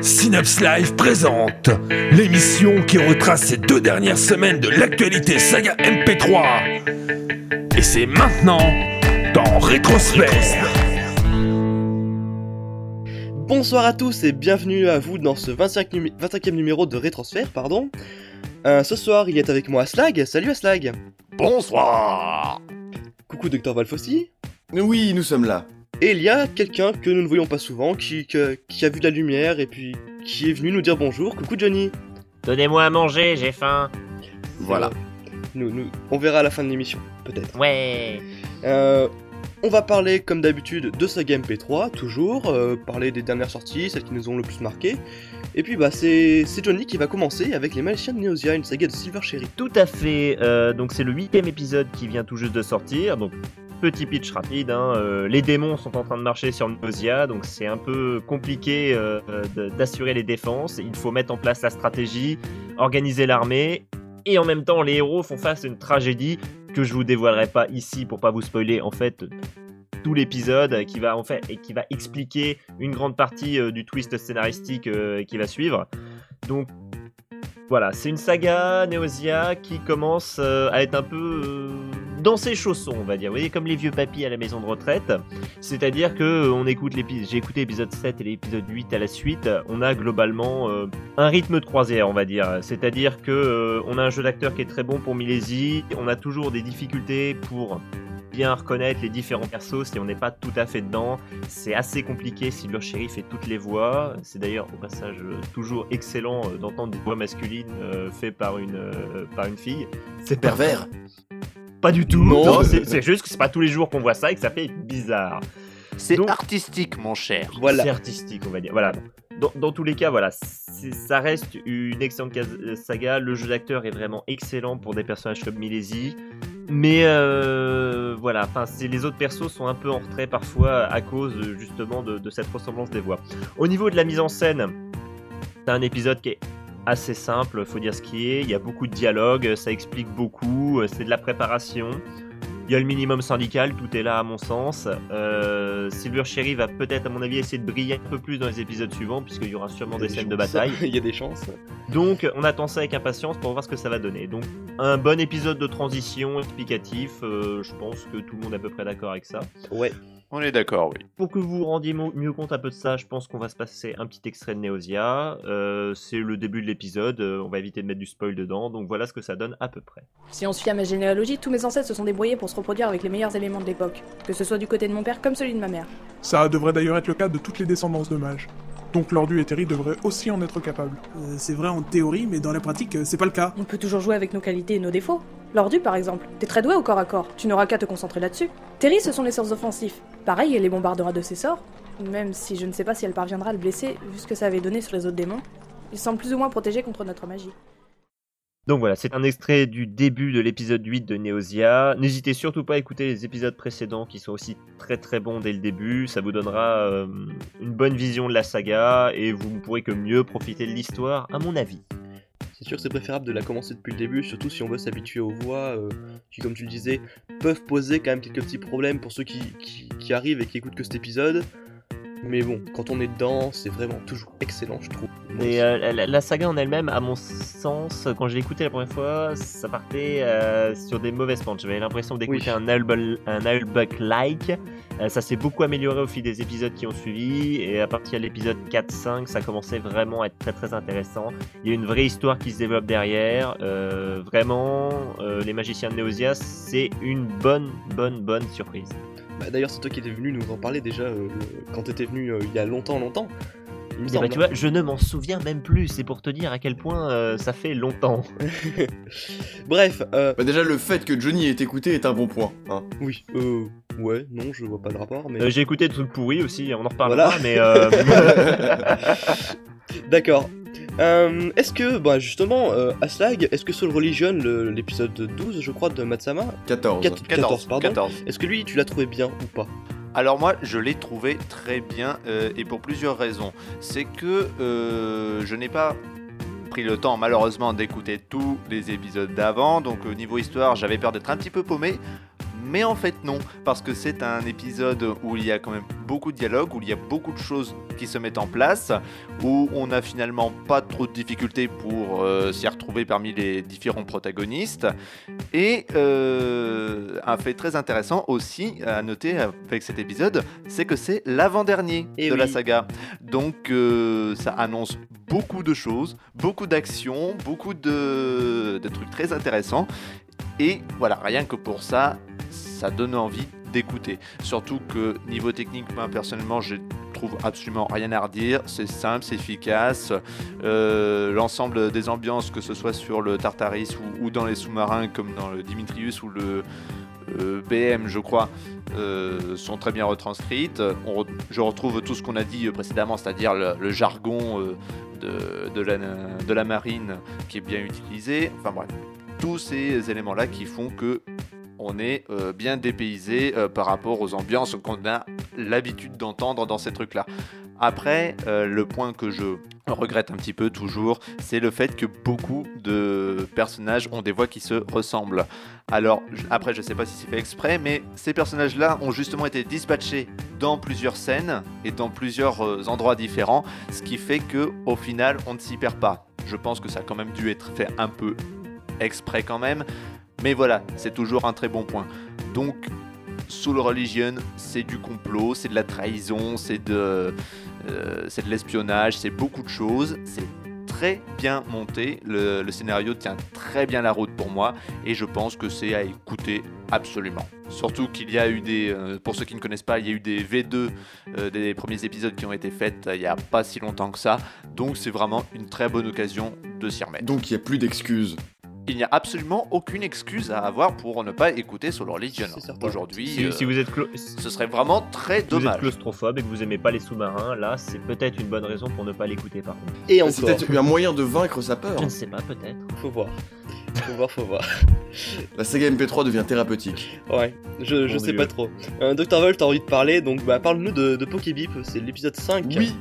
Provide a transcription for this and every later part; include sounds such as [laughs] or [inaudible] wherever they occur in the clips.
Synapse Live présente l'émission qui retrace ces deux dernières semaines de l'actualité saga MP3. Et c'est maintenant dans Rétrosphère. Bonsoir à tous et bienvenue à vous dans ce 25 num- 25e numéro de Rétrosphère, pardon. Euh, ce soir, il est avec moi Aslag. Salut Aslag. Bonsoir Coucou Dr Valfossi. Oui, nous sommes là. Et il y a quelqu'un que nous ne voyons pas souvent, qui, que- qui a vu de la lumière et puis qui est venu nous dire bonjour. Coucou Johnny. Donnez-moi à manger, j'ai faim. Voilà. Nous, nous, on verra à la fin de l'émission, peut-être. Ouais. Euh, on va parler comme d'habitude de saga MP3, toujours, euh, parler des dernières sorties, celles qui nous ont le plus marqué. Et puis bah c'est c'est Johnny qui va commencer avec les Magiciens de Neosia, une saga de Silver Cherry. Tout à fait. euh, donc c'est le huitième épisode qui vient tout juste de sortir. Donc petit pitch rapide. hein, euh, les démons sont en train de marcher sur Nausea, donc c'est un peu compliqué euh, d'assurer les défenses. Il faut mettre en place la stratégie, organiser l'armée, et en même temps les héros font face à une tragédie que je vous dévoilerai pas ici pour pas vous spoiler. En fait. tout l'épisode qui va en fait et qui va expliquer une grande partie euh, du twist scénaristique qui va suivre. Donc voilà, c'est une saga Neosia qui commence à être un peu dans ses chaussons, on va dire. Vous voyez, comme les vieux papis à la maison de retraite. C'est-à-dire que euh, on écoute l'épisode, j'ai écouté l'épisode 7 et l'épisode 8 à la suite. On a globalement euh, un rythme de croisière, on va dire. C'est-à-dire que euh, on a un jeu d'acteur qui est très bon pour Milesi. On a toujours des difficultés pour bien reconnaître les différents persos si on n'est pas tout à fait dedans. C'est assez compliqué si le shérif fait toutes les voix. C'est d'ailleurs au passage toujours excellent d'entendre des voix masculines faites par une, par une fille. C'est Pervers Pas du tout. Non. C'est juste que c'est pas tous les jours qu'on voit ça et que ça fait bizarre. C'est artistique, mon cher. Voilà. C'est artistique, on va dire. Voilà. Dans, dans tous les cas, voilà, ça reste une excellente euh, saga. Le jeu d'acteur est vraiment excellent pour des personnages comme Milesi. Mais euh, voilà, enfin, c'est- les autres persos sont un peu en retrait parfois à cause euh, justement de, de cette ressemblance des voix. Au niveau de la mise en scène, c'est un épisode qui est assez simple, faut dire ce qui est. Il y a beaucoup de dialogue, ça explique beaucoup, euh, c'est de la préparation. Il y a le minimum syndical, tout est là à mon sens. Euh, Silver Cherry va peut-être, à mon avis, essayer de briller un peu plus dans les épisodes suivants, puisqu'il y aura sûrement des scènes de bataille. [laughs] Il y a des chances. Donc, on attend ça avec impatience pour voir ce que ça va donner. Donc, un bon épisode de transition explicatif. euh, je pense que tout le monde est à peu près d'accord avec ça. Ouais. On est d'accord, oui. Pour que vous vous rendiez mieux compte un peu de ça, je pense qu'on va se passer un petit extrait de Neosia. Euh, c'est le début de l'épisode. euh, on va éviter de mettre du spoil dedans. Donc, voilà ce que ça donne à peu près. Si on se fie à ma généalogie, tous mes ancêtres se sont débrouillés pour se reproduire avec les meilleurs éléments de l'époque, que ce soit du côté de mon père comme celui de ma mère. Ça devrait d'ailleurs être le cas de toutes les descendances de mages. Donc Lordu et Terry devraient aussi en être capables. Euh, c'est vrai en théorie, mais dans la pratique, c'est pas le cas. On peut toujours jouer avec nos qualités et nos défauts. Lordu, par exemple, t'es très doué au corps à corps, tu n'auras qu'à te concentrer là-dessus. Terry, ce sont les sorts offensifs. Pareil, elle les bombardera de ses sorts, même si je ne sais pas si elle parviendra à le blesser, vu ce que ça avait donné sur les autres démons. Il semble plus ou moins protégé contre notre magie. Donc voilà, c'est un extrait du début de l'épisode 8 de Neosia. N'hésitez surtout pas à écouter les épisodes précédents qui sont aussi très très bons dès le début. Ça vous donnera euh, une bonne vision de la saga et vous ne pourrez que mieux profiter de l'histoire, à mon avis. C'est sûr que c'est préférable de la commencer depuis le début, surtout si on veut s'habituer aux voix, euh, qui comme tu le disais, peuvent poser quand même quelques petits problèmes pour ceux qui, arrivent et qui écoutent que cet épisode. Mais bon, quand on est dedans, c'est vraiment toujours excellent, je trouve. Aussi. euh, la, la saga en elle-même, à mon sens, quand je l'ai écoutée la première fois, ça partait euh, sur des mauvaises pentes. J'avais l'impression d'écouter Oui. un album, un album-like. Euh, ça s'est beaucoup amélioré au fil des épisodes qui ont suivi. Et à partir de l'épisode 4-5, ça commençait vraiment à être très très intéressant. Il y a une vraie histoire qui se développe derrière. Vraiment, les magiciens de Neosia, c'est une bonne, bonne, bonne surprise. Bah, D'ailleurs, c'est toi qui étais venu nous en parler déjà euh, le- quand t'étais venu euh, il y a longtemps, longtemps. Il me semble, ben, tu vois, je ne m'en souviens même plus. C'est pour te dire à quel point euh, ça fait longtemps. [laughs] Bref, euh, Bah déjà, le fait que Johnny ait écouté est un bon point. Hein. oui, euh, ouais, non, je vois pas de rapport, mais. Euh, J'ai écouté des trucs pourris aussi, on en reparlera, Voilà. mais euh, [laughs] [laughs] D'accord. Euh, est-ce que, bah justement, euh, Aslag, est-ce que Soul Religion, le- l'épisode 12, je crois, de Matsama, 14. Quat- 14, pardon, 14. est-ce que lui, tu l'as trouvé bien ou pas? Alors moi, je l'ai trouvé très bien euh, et pour plusieurs raisons. C'est que euh, je n'ai pas pris le temps malheureusement d'écouter tous les épisodes d'avant, donc au niveau histoire, j'avais peur d'être un petit peu paumé. Mais en fait non, parce que c'est un épisode où il y a quand même beaucoup de dialogue, où il y a beaucoup de choses qui se mettent en place, où on n'a finalement pas trop de difficultés pour euh, s'y retrouver parmi les différents protagonistes. Et euh, un fait très intéressant aussi à noter avec cet épisode, c'est que c'est l'avant-dernier Eh de la saga. Donc euh, ça annonce beaucoup de choses, beaucoup d'actions, beaucoup de, de trucs très intéressants. Et voilà, rien que pour ça, ça donne envie d'écouter. Surtout que niveau technique, moi personnellement, je trouve absolument rien à redire. C'est simple, c'est efficace. Euh, L'ensemble des ambiances, que ce soit sur le Tartaris ou, dans les sous-marins, comme dans le Dimitrius ou le euh, BM, je crois, euh, sont très bien retranscrites. Je retrouve tout ce qu'on a dit précédemment, c'est-à-dire le, jargon de, de la, de la marine qui est bien utilisé. Enfin bref, tous ces éléments-là qui font que on est euh, bien dépaysé euh, par rapport aux ambiances qu'on a l'habitude d'entendre dans ces trucs-là. Après, euh, le point que je regrette un petit peu toujours, c'est le fait que beaucoup de personnages ont des voix qui se ressemblent. Alors, après, je sais pas si c'est fait exprès, mais ces personnages-là ont justement été dispatchés dans plusieurs scènes et dans plusieurs endroits différents, ce qui fait que au final, on ne s'y perd pas. Je pense que ça a quand même dû être fait un peu exprès quand même, mais voilà, c'est toujours un très bon point. Donc, Soul Religion, c'est du complot, c'est de la trahison, c'est de, euh, de l'espionnage, c'est beaucoup de choses. C'est très bien monté, le, scénario tient très bien la route pour moi, et je pense que c'est à écouter absolument. Surtout qu'il y a eu des, euh, pour ceux qui ne connaissent pas, il y a eu des V2 euh, des premiers épisodes qui ont été faits euh, il n'y a pas si longtemps que ça, donc c'est vraiment une très bonne occasion de s'y remettre. Donc il n'y a plus d'excuses. Il n'y a absolument aucune excuse à avoir pour ne pas écouter Soul Religion. C'est certain. Aujourd'hui, Si, euh, si vous êtes, si ce serait vraiment très vous êtes dommage. claustrophobe et que vous aimez pas les sous-marins, là, c'est peut-être une bonne raison pour ne pas l'écouter par contre. Et C'est encore, peut-être un moyen de vaincre sa peur. Je ne sais pas, peut-être. faut voir. Faut voir, faut voir. [laughs] La saga MP3 devient thérapeutique. Ouais, je, je sais Dieu. pas trop. Euh, Dr. Volt, t'as envie de parler, donc bah parle-nous de, de Pokébip, c'est l'épisode 5. Oui,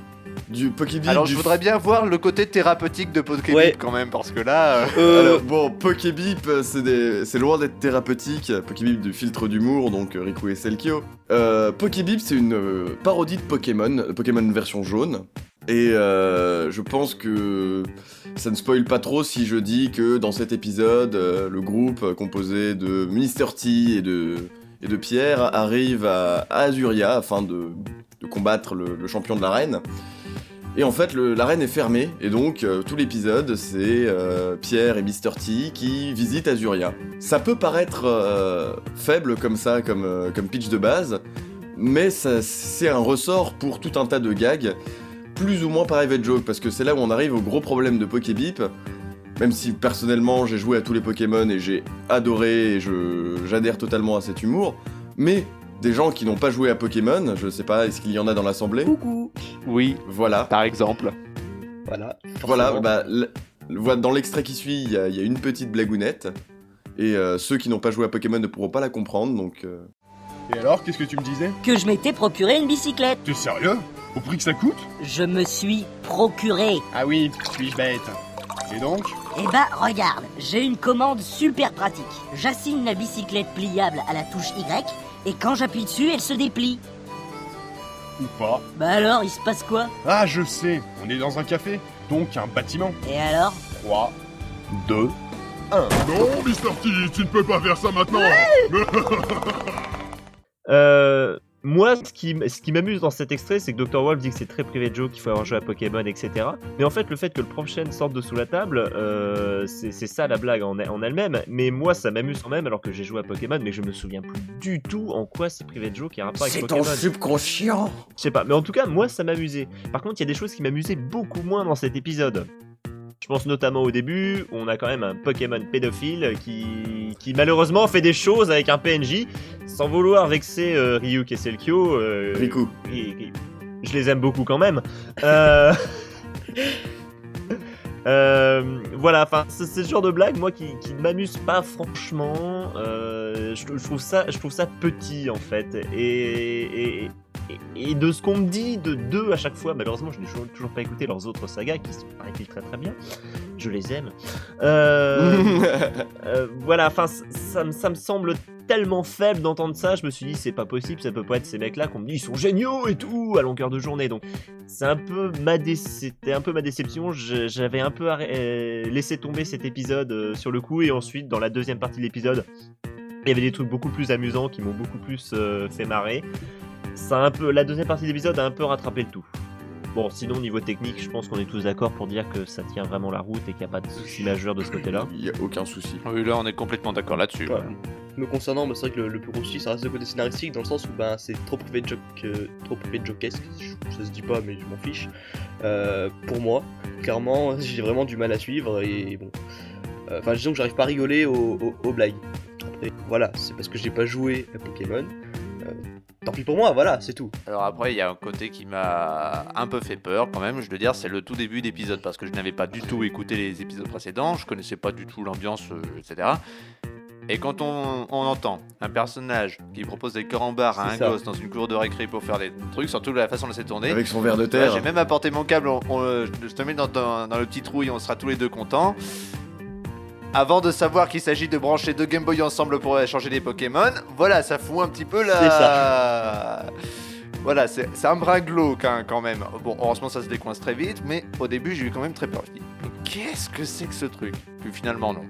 du Pokébip. Alors du je voudrais bien voir le côté thérapeutique de Pokémon Ouais. quand même, parce que là... euh, Euh, Alors, bon, Pokébip, euh, c'est des- c'est loin d'être thérapeutique. Pokébip du filtre d'humour, donc Riku et Selkio. Euh, Pokébip, c'est une euh, parodie de Pokémon, Pokémon version jaune. Et euh, je pense que ça ne spoil pas trop si je dis que dans cet épisode, euh, le groupe composé de Mr. T et de, et de Pierre arrive à, à Azuria afin de, de combattre le, champion de l'arène. Et en fait, l'arène est fermée, et donc euh, tout l'épisode, c'est euh, Pierre et Mr. T qui visitent Azuria. Ça peut paraître euh, faible comme ça, comme, comme pitch de base, mais c'est un ressort pour tout un tas de gags, plus ou moins private joke, parce que c'est là où on arrive au gros problème de Pokébip. Même si personnellement j'ai joué à tous les Pokémon et j'ai adoré et j'adhère totalement à cet humour, mais des gens qui n'ont pas joué à Pokémon, je sais pas, est-ce qu'il y en a dans l'assemblée Coucou Oui, Voilà. par exemple. Voilà. Voilà, bah, dans l'extrait qui suit, il y, a- il y a une petite blagounette. Et euh, ceux qui n'ont pas joué à Pokémon ne pourront pas la comprendre, donc... euh, Et alors, qu'est-ce que tu me disais? Que je m'étais procuré une bicyclette. T'es sérieux? Au prix que ça coûte? Je me suis procuré. Ah oui, suis-je bête? Et donc? Eh bah regarde, j'ai une commande super pratique. J'assigne la bicyclette pliable à la touche Y et quand j'appuie dessus, elle se déplie. Ou pas. Bah alors, il se passe quoi? Ah, je sais, on est dans un café, donc un bâtiment. Et alors? 3, 2, 1. Non, Mister T, tu ne peux pas faire ça maintenant. [laughs] Euh, moi, ce qui, m- ce qui m'amuse dans cet extrait, c'est que Dr. Wolf dit que c'est très privé de joke, qu'il faut avoir joué à Pokémon, etc. Mais en fait, le fait que le prochain sorte de sous la table, euh, c'est c'est ça la blague en, en elle-même. Mais moi, ça m'amuse quand même, alors que j'ai joué à Pokémon, mais je me souviens plus du tout en quoi c'est privé de joke qui a rapport avec Pokémon. subconscient Je sais pas, mais en tout cas, moi, ça m'amusait. Par contre, il y a des choses qui m'amusaient beaucoup moins dans cet épisode. Pense notamment au début, où on a quand même un Pokémon pédophile qui, qui malheureusement fait des choses avec un PNJ, sans vouloir vexer euh, Ryuk et Selkio. euh, Riku. et- et- je les aime beaucoup quand même. Euh, [laughs] euh, voilà, enfin, c'est le genre de blague, moi, qui, qui ne m'amuse pas franchement. Euh, je, je trouve ça, je trouve ça petit, en fait. Et, et, et- et de ce qu'on me dit de deux à chaque fois, malheureusement, je n'ai toujours, toujours pas écouté leurs autres sagas, qui sont, paraît-il, très très bien. Je les aime. Euh, [laughs] euh, voilà, enfin, ça, me- ça me semble tellement faible d'entendre ça, je me suis dit c'est pas possible, ça peut pas être ces mecs-là qu'on me dit ils sont géniaux et tout à longueur de journée. Donc c'est un peu ma dé- c'était un peu ma déception. J'avais un peu euh, laissé tomber cet épisode euh, sur le coup et ensuite dans la deuxième partie de l'épisode, il y avait des trucs beaucoup plus amusants qui m'ont beaucoup plus euh, fait marrer. Ça a un peu la deuxième partie de l'épisode a un peu rattrapé le tout. Bon, sinon, niveau technique, je pense qu'on est tous d'accord pour dire que ça tient vraiment la route et qu'il n'y a pas de souci majeur de ce côté-là. Il y a aucun souci. Oui, là, on est complètement d'accord là-dessus. Ouais. Me concernant, bah, c'est vrai que le, le plus gros souci, ça reste le côté scénaristique, dans le sens où ben, c'est trop privé de joke, euh, trop privé de jokesque, je- ça se dit pas, mais je m'en fiche. Euh, pour moi, clairement, [laughs] j'ai vraiment du mal à suivre et bon. euh, Enfin, disons que j'arrive pas à rigoler aux, aux- aux blagues. Voilà, c'est parce que j'ai pas joué à Pokémon. Euh, tant pis pour moi, voilà, c'est tout. Alors après, il y a un côté qui m'a un peu fait peur quand même, je dois dire, c'est le tout début d'épisode, parce que je n'avais pas du tout écouté les épisodes précédents, je connaissais pas du tout l'ambiance, euh, etc. Et quand on, on entend un personnage qui propose des carambars à un ça. gosse dans une cour de récré pour faire des trucs, surtout la façon de c'est tourné, Avec son verre de Ouais, terre. J'ai même apporté mon câble, on- on, euh, je te mets dans, dans- dans le petit trou et on sera tous les deux contents. Avant de savoir qu'il s'agit de brancher deux Game Boy ensemble pour échanger des Pokémon, voilà, ça fout un petit peu la. C'est ça. Voilà, c'est un brin glauque hein, quand même. Bon, heureusement ça se décoince très vite, mais au début j'ai eu quand même très peur. Je dis, mais qu'est-ce que c'est que ce truc? Puis finalement non.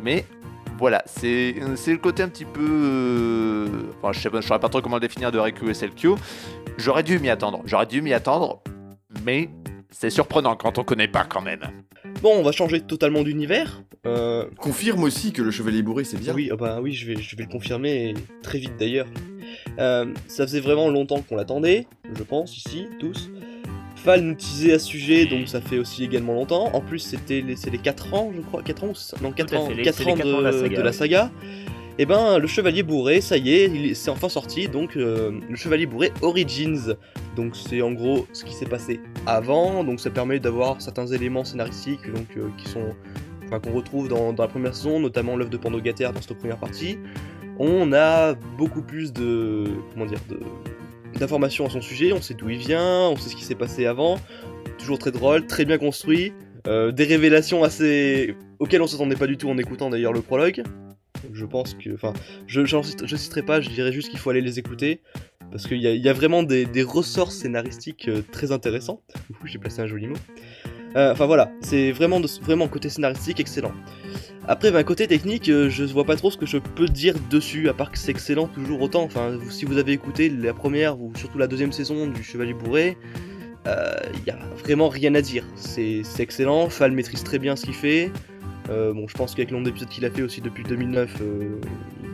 Mais voilà, c'est le côté un petit peu. euh, Enfin, je sais pas, je saurais pas trop comment le définir de Raikou et SLQ. J'aurais dû m'y attendre. J'aurais dû m'y attendre, mais c'est surprenant quand on connaît pas quand même. Bon, on va changer totalement d'univers. Euh, Confirme aussi que le chevalier bourré c'est bien. Oui, ah bah oui, je vais, je vais le confirmer et très vite d'ailleurs. Euh, ça faisait vraiment longtemps qu'on l'attendait, je pense, ici, tous. Fall nous teasait à ce sujet, donc ça fait aussi également longtemps. En plus, c'était les, les 4 ans, je crois. 4 ans ou Non, 4 à ans, fait, les- 4 c'est les ans, quatre de, ans de la saga, de la oui. Et ben, le Chevalier Bourré, ça y est, il est- c'est enfin sorti. Donc, euh, le Chevalier Bourré Origins. Donc, c'est en gros ce qui s'est passé avant. Donc, ça permet d'avoir certains éléments scénaristiques euh, qui sont qu'on retrouve dans, la première saison, notamment l'œuvre de Pandogater dans cette première partie. On a beaucoup plus de comment dire d'informations à son sujet. On sait d'où il vient, on sait ce qui s'est passé avant. Toujours très drôle, très bien construit. euh, des révélations assez auxquelles on s'attendait pas du tout en écoutant d'ailleurs le prologue. Je pense que, enfin, je je citerai pas, je dirais juste qu'il faut aller les écouter parce qu'il y, y a vraiment des, des ressorts scénaristiques euh, très intéressants. J'ai placé un joli mot. Euh, Enfin voilà, c'est vraiment, vraiment côté scénaristique excellent. Après, ben, côté technique, euh, je vois pas trop ce que je peux dire dessus, à part que c'est excellent toujours autant. Enfin, si vous avez écouté la première ou surtout la deuxième saison du Chevalier Bourré, il y a vraiment rien à dire. C'est c'est excellent, Fall maîtrise très bien ce qu'il fait. Euh, bon, je pense qu'avec le nombre d'épisodes qu'il a fait aussi depuis 2009, euh,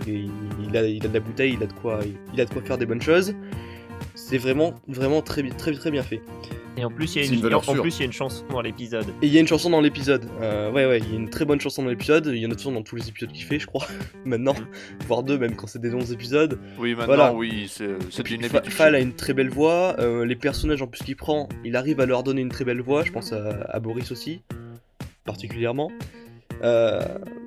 il, il a, il a de la bouteille, il a de quoi, il, il a de quoi faire des bonnes choses. C'est vraiment, vraiment très, très, très bien fait. Et en plus, il y a une, en plus, il y a une chanson dans l'épisode. Et il y a une chanson dans l'épisode. Euh, ouais, ouais, il y a une très bonne chanson dans l'épisode. Il y en a toujours dans tous les épisodes qu'il fait, je crois. [laughs] Maintenant, voire deux, même quand c'est des longs épisodes. Oui, maintenant, Voilà. oui, c'est une habitude. Fall a une très belle voix. euh, les personnages en plus qu'il prend, il arrive à leur donner une très belle voix. Je pense à, à Boris aussi, particulièrement. Euh,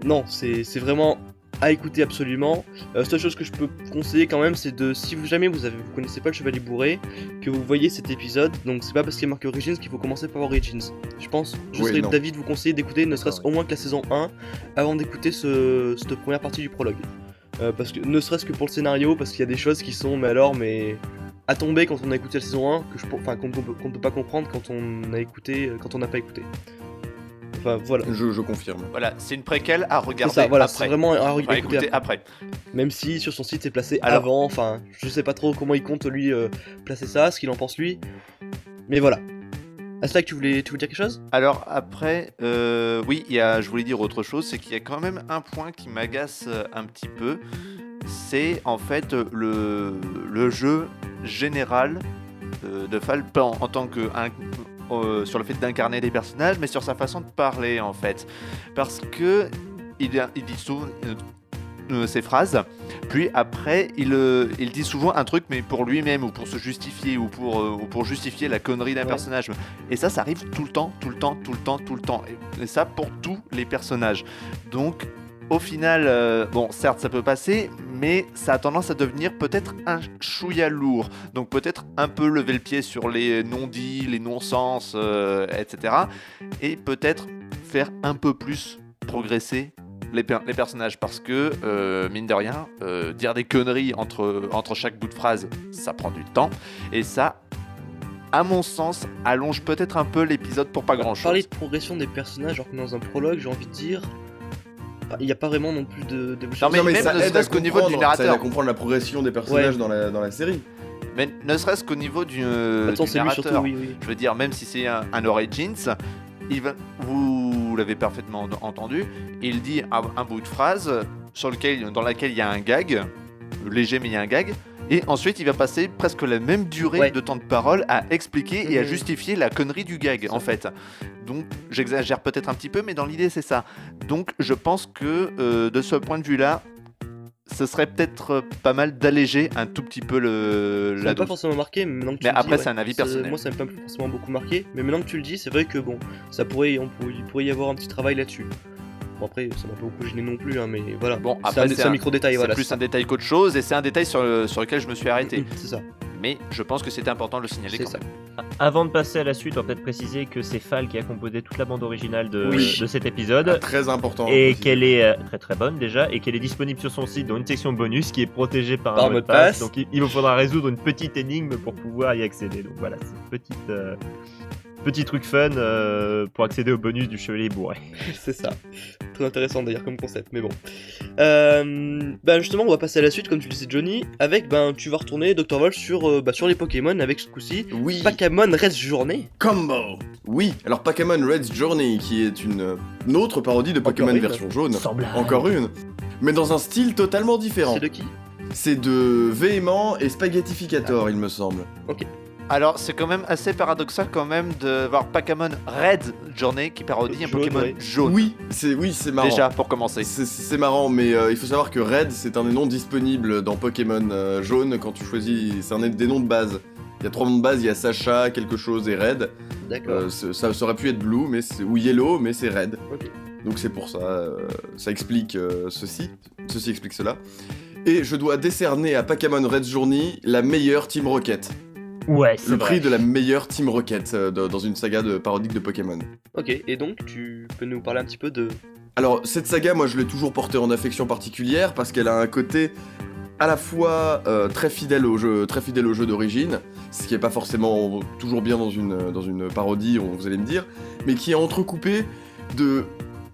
non, c'est vraiment à écouter absolument. Euh, seule chose que je peux conseiller quand même, c'est de si vous jamais vous avez vous connaissez pas le Chevalier Bourré, que vous voyez cet épisode. Donc c'est pas parce qu'il a marqué Origins qu'il faut commencer par Origins. Je pense, je Oui, serais non. de vous conseiller d'écouter ne serait-ce au moins que la saison 1 avant d'écouter ce, cette première partie du prologue. Euh, parce que ne serait-ce que pour le scénario, parce qu'il y a des choses qui sont, mais alors, mais à tomber quand on a écouté la saison 1, que je, enfin, qu'on ne peut, qu'on ne peut pas comprendre quand on a écouté, euh, quand on n'a pas écouté. Enfin voilà. Je, je confirme. Voilà, c'est une préquelle à C'est regarder ça, voilà, c'est après. vraiment à Enfin, écouter écoutez après. Même si sur son site c'est placé Alors- avant, enfin, je sais pas trop comment il compte lui euh, placer ça, ce qu'il en pense lui. Mais voilà. Aslak, tu voulais, tu voulais dire quelque chose? Alors après, euh, oui, il y a, je voulais dire autre chose, c'est qu'il y a quand même un point qui m'agace euh, un petit peu. C'est en fait le, le jeu général euh, de Fall, pas en, en tant que un- euh, sur le fait d'incarner des personnages, mais sur sa façon de parler en fait, parce que il, il dit souvent euh, euh, ses phrases, puis après il, euh, il dit souvent un truc, mais pour lui-même ou pour se justifier ou pour, euh, ou pour justifier la connerie d'un Ouais. personnage. Et ça, ça arrive tout le temps, tout le temps, tout le temps, tout le temps. Et, et ça pour tous les personnages. Donc, au final, euh, bon, certes, ça peut passer, mais ça a tendance à devenir peut-être un chouïa lourd. Donc, peut-être un peu lever le pied sur les non-dits, les non-sens, euh, etc. Et peut-être faire un peu plus progresser les, per- les personnages parce que, euh, mine de rien, dire des conneries entre, entre chaque bout de phrase, ça prend du temps. Et ça, à mon sens, allonge peut-être un peu l'épisode pour pas grand Parler de progression des personnages, alors que dans un prologue, j'ai envie de dire. Il n'y a pas vraiment non plus de. de... Non, mais non, mais même ça ne serait-ce qu'au niveau du comprendre- ça aide à narrateur. comprendre la progression des personnages Ouais. dans, la, dans la série. Mais ne serait-ce qu'au niveau du, euh, Attends, du c'est lui narrateur. surtout, oui, oui. Je veux dire, même si c'est un, un Origins, il va, vous l'avez parfaitement entendu, il dit un, un bout de phrase sur lequel, dans laquelle il y a un gag, léger mais il y a un gag, et ensuite il va passer presque la même durée Ouais. de temps de parole à expliquer et à Mhm. justifier la connerie du gag, en fait. Donc j'exagère peut-être un petit peu, mais dans l'idée c'est ça. Donc je pense que euh, de ce point de vue-là, ce serait peut-être euh, pas mal d'alléger un tout petit peu le, Ça la pas forcément marqué, mais maintenant que tu Mais le après, c'est un avis personnel. Moi, ça m'a pas forcément beaucoup marqué, mais maintenant que tu le dis, c'est vrai que bon, ça pourrait, on pourrait, il pourrait y avoir un petit travail là-dessus. Bon, après, ça m'a pas beaucoup gêné non plus, hein, mais voilà. Bon, c'est après, un, c'est un un- micro-détail, C'est voilà. plus un détail qu'autre chose, et c'est un détail sur, le- sur lequel je me suis arrêté. [laughs] C'est ça. Mais je pense que c'était important de le signaler C'est quand ça. même. Avant de passer à la suite, on va peut-être préciser que c'est Fal qui a composé toute la bande originale de, Oui. de cet Ah, épisode. très important. Et qu'elle est euh, très très bonne déjà, et qu'elle est disponible sur son site dans une section bonus qui est protégée par, Par un mot de de passe. passe. Donc il, il vous faudra résoudre une petite énigme pour pouvoir y accéder. Donc voilà, c'est une petite, euh, petit truc fun euh, pour accéder au bonus du Chevalier Bourré. [laughs] c'est ça. Très intéressant d'ailleurs comme concept, mais bon. Euh, bah justement, on va passer à la suite, comme tu le disais, Johnny, avec ben tu vas retourner Dr. Wolf sur, euh, bah, sur les Pokémon avec ce coup-ci. Oui, Pokémon Rest Journée. Combo Oui, alors Pokémon Red's Journey, qui est une, une autre parodie de Pokémon version jaune. Semblable. Encore une. Mais dans un style totalement différent. C'est de qui C'est de Véhément et Spaghettificator, il me semble. Alors, c'est quand même assez paradoxal quand même de voir Pokémon Red Journée qui parodie un Jaune, Pokémon ouais. jaune. Oui, c'est oui, c'est marrant. Déjà, pour commencer. C'est- marrant, mais euh, il faut savoir que Red, c'est un des noms disponibles dans Pokémon euh, jaune quand tu choisis. C'est un des noms de base. Il y a trois noms de base, il y a Sacha, quelque chose et Red. D'accord. Euh, ça, ça aurait pu être Blue, mais c'est- ou Yellow, mais c'est Red. Ok. Donc c'est pour ça. euh, ça explique euh, ceci. Ceci explique cela. Et je dois décerner à Pokémon Red Journey la meilleure Team Rocket. Ouais, c'est Le vrai. prix de la meilleure Team Rocket euh, dans dans une saga de parodique de Pokémon. Ok, et donc tu peux nous parler un petit peu de. Alors, cette saga, moi, je l'ai toujours portée en affection particulière parce qu'elle a un côté à la fois euh, très fidèle au jeu, très fidèle au jeu d'origine, ce qui est pas forcément toujours bien dans une, dans une parodie, on- vous allez me dire, mais qui est entrecoupé de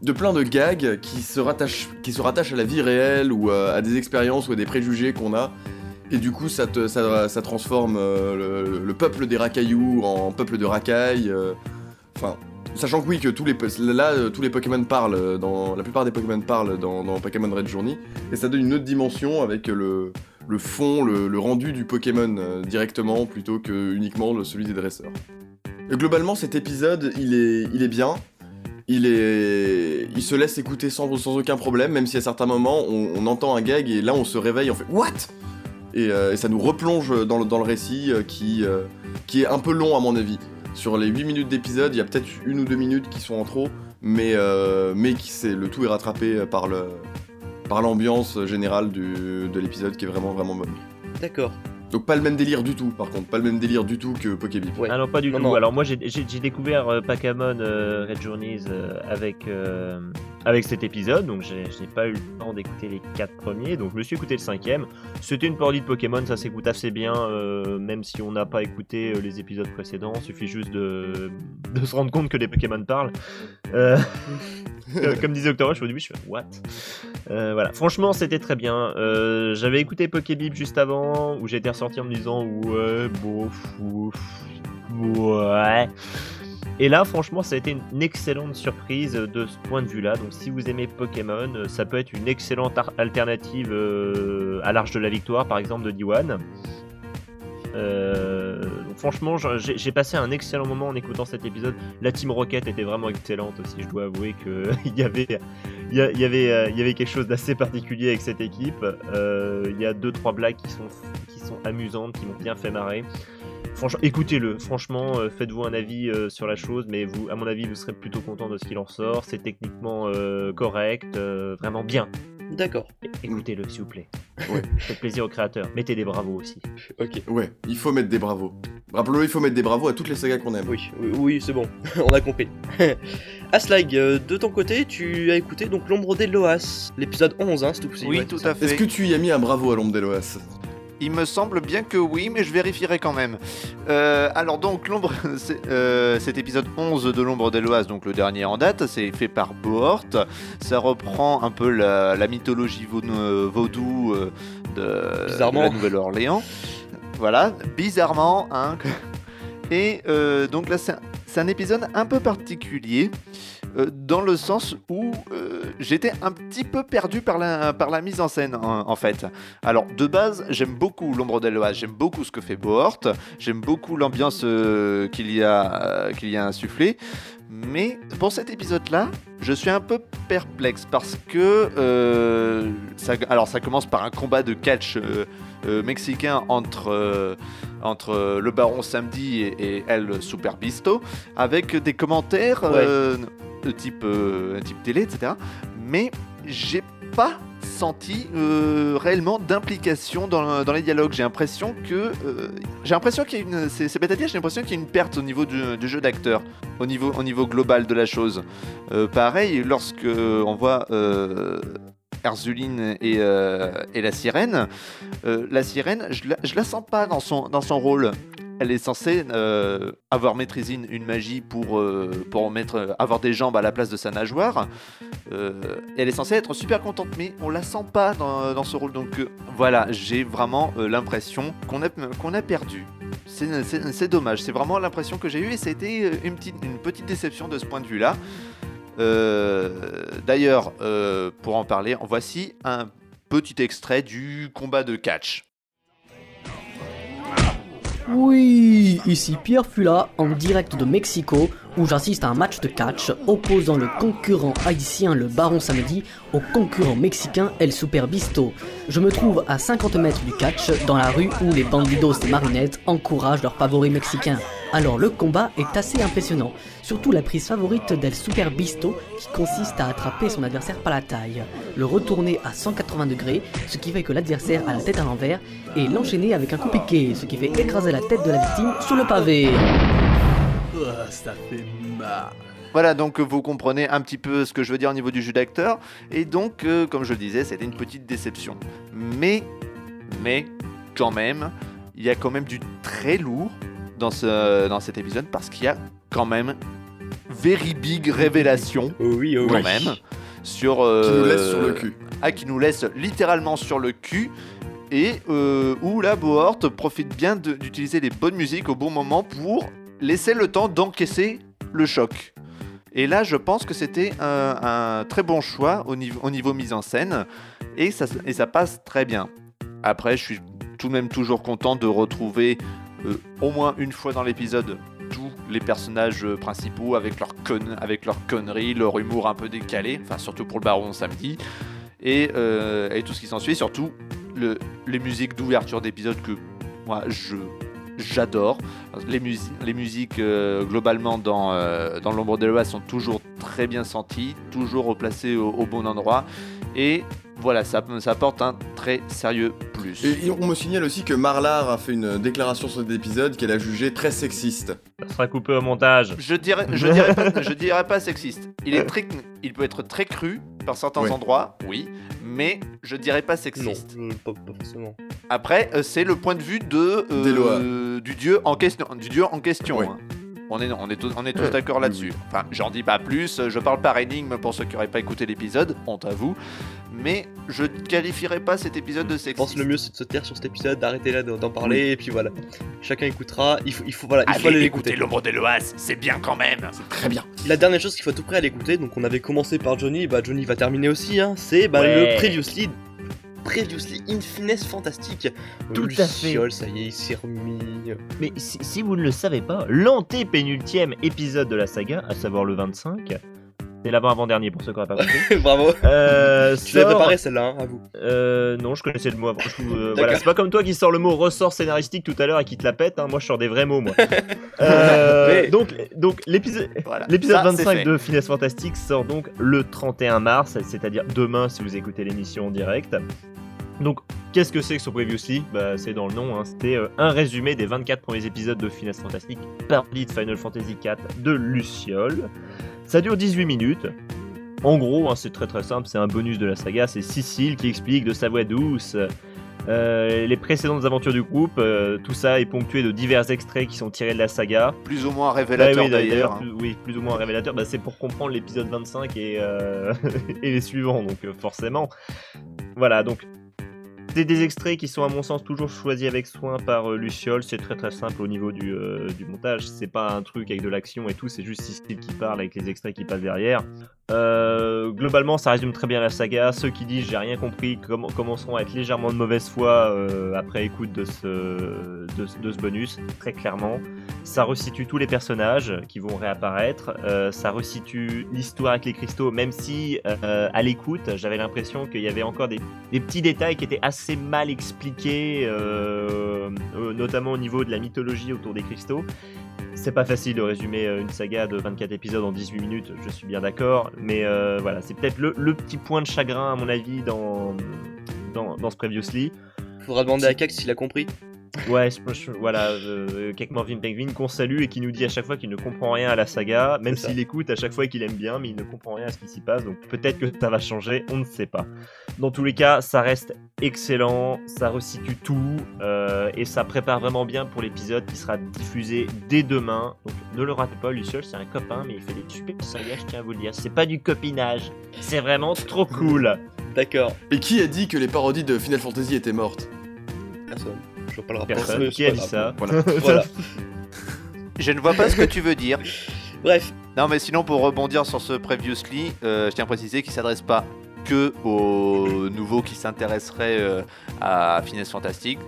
de plein de gags qui se rattachent, qui se rattachent à la vie réelle ou à, à des expériences ou à des préjugés qu'on a. Et du coup, ça, ça, transforme euh, le, le peuple des racailloux en peuple de racailles. euh, Enfin, Sachant que oui, que tous les, là, euh, tous les Pokémon parlent, dans, la plupart des Pokémon parlent dans, Pokémon Red Journey, et ça donne une autre dimension avec le, le fond, le, rendu du Pokémon directement, plutôt que uniquement celui des dresseurs. Et globalement, cet épisode, il est, il est bien, il, est, il se laisse écouter sans, sans aucun problème, même si à certains moments, on, on entend un gag, et là, on se réveille, on fait « What ?» Et, euh, et ça nous replonge dans le, dans le récit euh, qui, euh, qui est un peu long à mon avis. Sur les 8 minutes d'épisode, il y a peut-être une ou deux minutes qui sont en trop, mais, euh, mais qui, c'est, le tout est rattrapé par, le, par l'ambiance générale du- de l'épisode qui est vraiment vraiment bonne. D'accord. Donc pas le même délire du tout, par contre, pas le même délire du tout que Pokébip. Ouais. Ah non, pas du Non, tout. non. Alors moi, j'ai j'ai- j'ai découvert euh, Pokémon euh, Red Journeys euh, avec, euh, avec cet épisode, donc j'ai j'ai pas eu le temps d'écouter les quatre premiers, donc je me suis écouté le cinquième. C'était une parodie de Pokémon, ça s'écoute assez bien, euh, même si on n'a pas écouté euh, les épisodes précédents, il suffit juste de, se rendre compte que les Pokémon parlent. [laughs] Euh, comme disait Octoroche au début, je fais What? Voilà, franchement, c'était très bien. J'avais écouté Pokébip juste avant, où j'étais ressorti en me disant Ouais, bof, ouf, ouais. Et là, franchement, ça a été une excellente surprise de ce point de vue-là. Donc, si vous aimez Pokémon, euh, ça peut être une excellente alternative euh, à l'Arche de la Victoire, par exemple, de D1. Euh, donc franchement, j'ai passé un excellent moment en écoutant cet épisode. La Team Rocket était vraiment excellente aussi. Je dois avouer que [laughs] il y avait, euh, il y avait quelque chose d'assez particulier avec cette équipe. Il y a deux trois blagues qui sont amusantes, qui m'ont bien fait marrer. Franchement, écoutez-le. Franchement, euh, faites-vous un avis euh, sur la chose, mais vous, à mon avis, vous serez plutôt content de ce qu'il en sort. C'est techniquement euh, correct, euh, vraiment bien. D'accord. Écoutez-le, s'il vous plaît. Ouais. [laughs] Faites plaisir aux créateurs. Mettez des bravos aussi. Ok. Ouais, il faut mettre des bravos. Rappelons-le, il faut mettre des bravos à toutes les sagas qu'on aime. Oui, oui, oui, c'est bon. [laughs] On a compris. [laughs] Aslag, de ton côté, tu as écouté donc L'ombre d'Eloas, l'épisode 11, hein, c'est tout Oui, tout à fait. Est-ce que tu y as mis un bravo à l'ombre d'Eloas Il me semble bien que oui, mais je vérifierai quand même. Euh, alors donc, l'ombre, [laughs] c'est, euh, cet épisode 11 de l'ombre d'Eloise, donc le dernier en date, c'est fait par Bohort. Ça reprend un peu la, la mythologie vau- vaudou euh, de, la Nouvelle-Orléans. Voilà, bizarrement. Hein. [laughs] Et euh, donc là, c'est un, c'est un épisode un peu particulier. euh, dans le sens où euh, j'étais un petit peu perdu par la, mise en scène en, fait. Alors de base, j'aime beaucoup l'ombre d'Eloise, j'aime beaucoup ce que fait Bohort, j'aime beaucoup l'ambiance euh, qu'il y, a, qu'il y a insufflé. Mais pour cet épisode-là, je suis un peu perplexe parce que euh, ça, alors ça commence par un combat de catch euh, euh, mexicain entre, entre le baron Samedi et, et El Super Bisto avec des commentaires de type, type télé, etc. Mais j'ai pas senti euh, réellement d'implication dans, dans les dialogues. J'ai l'impression que euh, j'ai l'impression qu'il y a une c'est bête à dire, j'ai l'impression qu'il y a une perte au niveau du, du jeu d'acteur, au niveau au niveau global de la chose. Euh, pareil, lorsque on voit euh, Erzuline et, euh, et la sirène, euh, la sirène, je la, je la sens pas dans son dans son rôle. Elle est censée euh, avoir maîtrisé une, magie pour, euh, mettre, avoir des jambes à la place de sa nageoire. Euh, elle est censée être super contente, mais on la sent pas dans, ce rôle. Donc euh, voilà, j'ai vraiment euh, l'impression qu'on a, perdu. C'est- dommage, c'est vraiment l'impression que j'ai eue et ça a été euh, une petite, une petite déception de ce point de vue-là. Euh, D'ailleurs, euh, pour en parler, voici un petit extrait du combat de catch. Oui, ici Pierre Fula en direct de Mexico où j'assiste à un match de catch opposant le concurrent haïtien le Baron Samedi au concurrent mexicain El Super Bisto. Je me trouve à 50 mètres du catch dans la rue où les bandidos et marinettes encouragent leurs favoris mexicains. Alors le combat est assez impressionnant, surtout la prise favorite d'El Super Bisto qui consiste à attraper son adversaire par la taille, le retourner à 180 degrés, ce qui fait que l'adversaire a la tête à l'envers, et l'enchaîner avec un coup piqué, ce qui fait écraser la tête de la victime sur le pavé. ça fait mal. Voilà, donc vous comprenez un petit peu ce que je veux dire au niveau du jeu d'acteur. Et donc, euh, comme je le disais, c'était une petite déception. Mais, mais, quand même, il y a quand même du très lourd dans, ce, dans cet épisode parce qu'il y a quand même very big révélation, Oh oui, oh quand même, sur... Qui euh, nous laisse sur le cul. Ah, qui nous laisse littéralement sur le cul. Et euh, où la Bohort profite bien d'utiliser les bonnes musiques au bon moment pour laisser le temps d'encaisser le choc. Et là, je pense que c'était un, un très bon choix au niveau, au niveau mise en scène. Et ça, et ça passe très bien. Après, je suis tout de même toujours content de retrouver euh, au moins une fois dans l'épisode tous les personnages euh, principaux avec leurs con avec leurs conneries, leur humour un peu décalé, enfin surtout pour le baron samedi, et, euh, et tout ce qui s'ensuit, surtout le, les musiques d'ouverture d'épisode que moi je j'adore. Les, musi- les musiques euh, globalement dans, euh, dans l'ombre de l'Oise sont toujours très bien senties, toujours replacées au, au bon endroit, et voilà, ça, ça apporte un très sérieux plus. Et, et on me signale aussi que Marlar a fait une déclaration sur cet épisode qu'elle a jugé très sexiste. Ça sera coupé au montage. Je dirais, je dirais pas, je dirais pas sexiste. Il est très, il peut être très cru par certains Ouais. endroits, oui, mais je dirais pas Non, sexiste. euh, pas, pas forcément. Après, euh, c'est le point de vue de euh, du dieu en question, du dieu en question. Ouais. hein. On est, on est tous, on est tous Ouais. d'accord là-dessus. Enfin, j'en dis pas plus. Je parle par énigme pour ceux qui n'auraient pas écouté l'épisode, honte à vous. Mais je qualifierais pas cet épisode de Je sexiste. pense que le mieux c'est de se taire sur cet épisode, d'arrêter là d'en parler, et puis voilà. Chacun écoutera, il faut, il faut, voilà, il faut aller Allez l'écouter. écouter l'ombre d'Eloas, c'est bien quand même. Très bien. La dernière chose qu'il faut à tout près à l'écouter, donc on avait commencé par Johnny, bah Johnny va terminer aussi, hein, c'est bah, Ouais. le Previously. Previously in Finesse Fantastique. Tout à fait. Ça y est, il s'est remis. Mais si, si vous ne le savez pas, l'antépénultième épisode de la saga, à savoir le 25, c'est l'avant-avant-dernier pour ceux qui n'auraient pas compris. [laughs] Bravo. Euh, Tu l'avais sort- préparé celle-là, hein, à vous. Euh, non, je connaissais le mot avant. Je- euh, voilà, c'est pas comme toi qui sors le mot ressort scénaristique tout à l'heure et qui te la pète. hein. Moi, je sors des vrais mots, moi. [laughs] Euh, Mais- Donc, donc l'épisode. Voilà. L'épisode Ça, c'est 25 fait. de Finesse Fantastique sort donc le 31 mars, c'est-à-dire demain si vous écoutez l'émission en direct. Donc, qu'est-ce que c'est que ce Previously bah, C'est dans le nom, hein. c'était euh, un résumé des 24 premiers épisodes de Final Fantasy, parodie de Final Fantasy IV de Luciole. Ça dure 18 minutes. En gros, hein, c'est très très simple, c'est un bonus de la saga, c'est Cécile qui explique de sa voix douce euh, les précédentes aventures du groupe, euh, tout ça est ponctué de divers extraits qui sont tirés de la saga. Plus ou moins révélateurs Bah oui, d'ailleurs. plus- oui, plus ou moins révélateur. Bah, c'est pour comprendre l'épisode 25 et, euh, [laughs] et les suivants, donc forcément. Voilà, donc c'est des extraits qui sont à mon sens toujours choisis avec soin par euh, Luciole. C'est très très simple au niveau du, euh, du montage. C'est pas un truc avec de l'action et tout, c'est juste Cécile qui parle avec les extraits qui passent derrière. Euh, globalement, ça résume très bien la saga. Ceux qui disent j'ai rien compris comm- commenceront à être légèrement de mauvaise foi euh, après écoute de ce, de, ce- bonus, très clairement. Ça resitue tous les personnages qui vont réapparaître. Ça resitue l'histoire avec les cristaux, même si à l'écoute, j'avais l'impression qu'il y avait encore des, des petits détails qui étaient assez mal expliqués, euh, euh, notamment au niveau de la mythologie autour des cristaux. C'est pas facile de résumer euh, une saga de 24 épisodes en 18 minutes, je suis bien d'accord, mais euh, voilà, c'est peut-être le, le petit point de chagrin à mon avis dans, dans, dans ce Previously. Faudra demander à Cax s'il a compris. Ouais, je- je- voilà, euh, Cake Morvin Penguin qu'on salue et qui nous dit à chaque fois qu'il ne comprend rien à la saga, même s'il écoute à chaque fois qu'il aime bien, mais il ne comprend rien à ce qui s'y passe, donc peut-être que ça va changer, on ne sait pas. Dans tous les cas, ça reste excellent, ça resitue tout, euh, et ça prépare vraiment bien pour l'épisode qui sera diffusé dès demain. Donc ne le ratez pas, Luciole, c'est un copain, mais il fait des super sagas, je tiens à vous le dire. C'est pas du copinage, c'est vraiment trop cool. D'accord, Et qui a dit que les parodies de Final Fantasy étaient mortes? Personne. Je vois pas le rapport. Personne qui a dit ça. Voilà. [laughs] Voilà. Je ne vois pas ce que tu veux dire. [laughs] Bref, Non, mais sinon, pour rebondir sur ce Previously, euh, je tiens à préciser qu'il s'adresse pas que aux nouveaux qui s'intéresseraient euh, à Finesse Fantastique.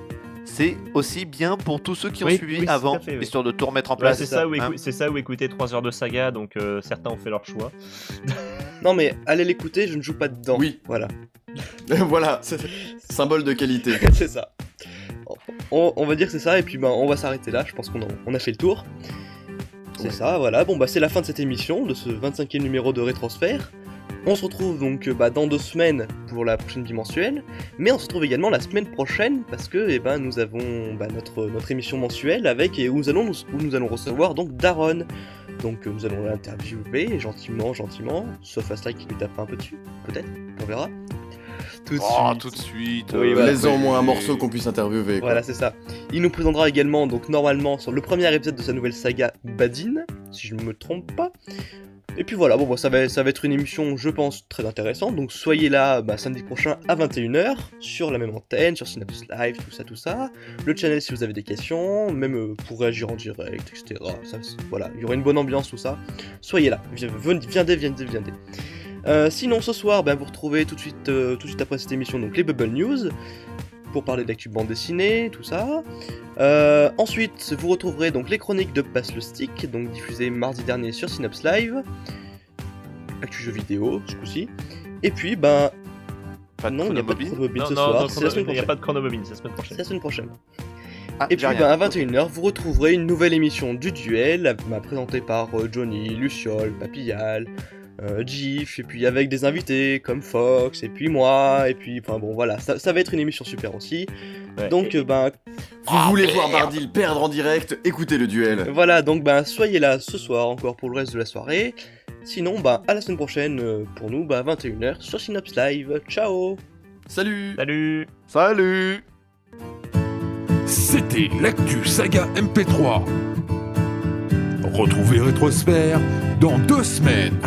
C'est aussi bien pour tous ceux qui ont Oui, suivi oui, avant, fait, oui. histoire de tout remettre en Ouais, place. c'est ça, ou hein. ça ou écouter 3 heures de saga, donc euh, certains ont fait leur choix. [laughs] non mais allez l'écouter, je ne joue pas dedans. Oui. Voilà, voilà, c'est- symbole de qualité. c'est ça. On, on va dire que c'est ça, et puis ben, on va s'arrêter là, je pense qu'on a, on a fait le tour. C'est Ouais. ça, voilà. Bon, bah, c'est la fin de cette émission, de ce 25e numéro de Rétransfert. On se retrouve donc euh, bah, dans deux semaines pour la prochaine bimensuelle, mais on se retrouve également la semaine prochaine parce que eh ben, nous avons bah, notre, notre émission mensuelle avec et où nous allons, où nous allons recevoir donc Daron. Donc euh, nous allons l'interviewer gentiment, gentiment, sauf Aslike qui lui tape un peu dessus, peut-être, on verra. Tout de Oh, suite. tout de suite. Oui, euh, voilà. Moins un morceau qu'on puisse interviewer. quoi. Voilà, c'est ça. Il nous présentera également, donc normalement, sur le premier épisode de sa nouvelle saga Badin, si je ne me trompe pas. Et puis voilà, bon, bah, ça, va, ça va être une émission, je pense, très intéressante. Donc soyez là bah, samedi prochain à 21h, sur la même antenne, sur Synapse Live, tout ça, tout ça. Le channel si vous avez des questions, même euh, pour réagir en direct, etc. Ça, voilà, il y aura une bonne ambiance, tout ça. Soyez là, viendez, viendez, viendez. Euh, sinon, ce soir, ben, vous retrouvez tout de suite, euh, tout de suite après cette émission donc les Bubble News pour parler de l'actu bande dessinée, tout ça. Euh, ensuite, vous retrouverez donc les chroniques de Pass le Stick, donc diffusées mardi dernier sur Synapse Live. Actu jeux vidéo, ce coup-ci. Et puis, ben. Pas de non, il n'y a pas de chronomobile ce non, soir, non, c'est la semaine il n'y a pas de chronomobile, c'est la semaine C'est prochaine. la semaine prochaine. Ah, Et puis ben, à 21h, vous retrouverez une nouvelle émission du duel, présentée par Johnny, Luciole, Papillal, euh, Gif, et puis avec des invités comme Fox, et puis moi, et puis enfin bon voilà, ça, ça va être une émission super aussi. Ouais. Donc euh, ben Vous voulez voir Bardil perdre en direct Écoutez le duel. voilà, donc ben soyez là ce soir encore pour le reste de la soirée. Sinon, ben à la semaine prochaine euh, pour nous, ben à 21h sur Synops Live. Ciao Salut Salut Salut C'était l'actu saga MP3. Retrouvez Rétrosphère dans deux semaines.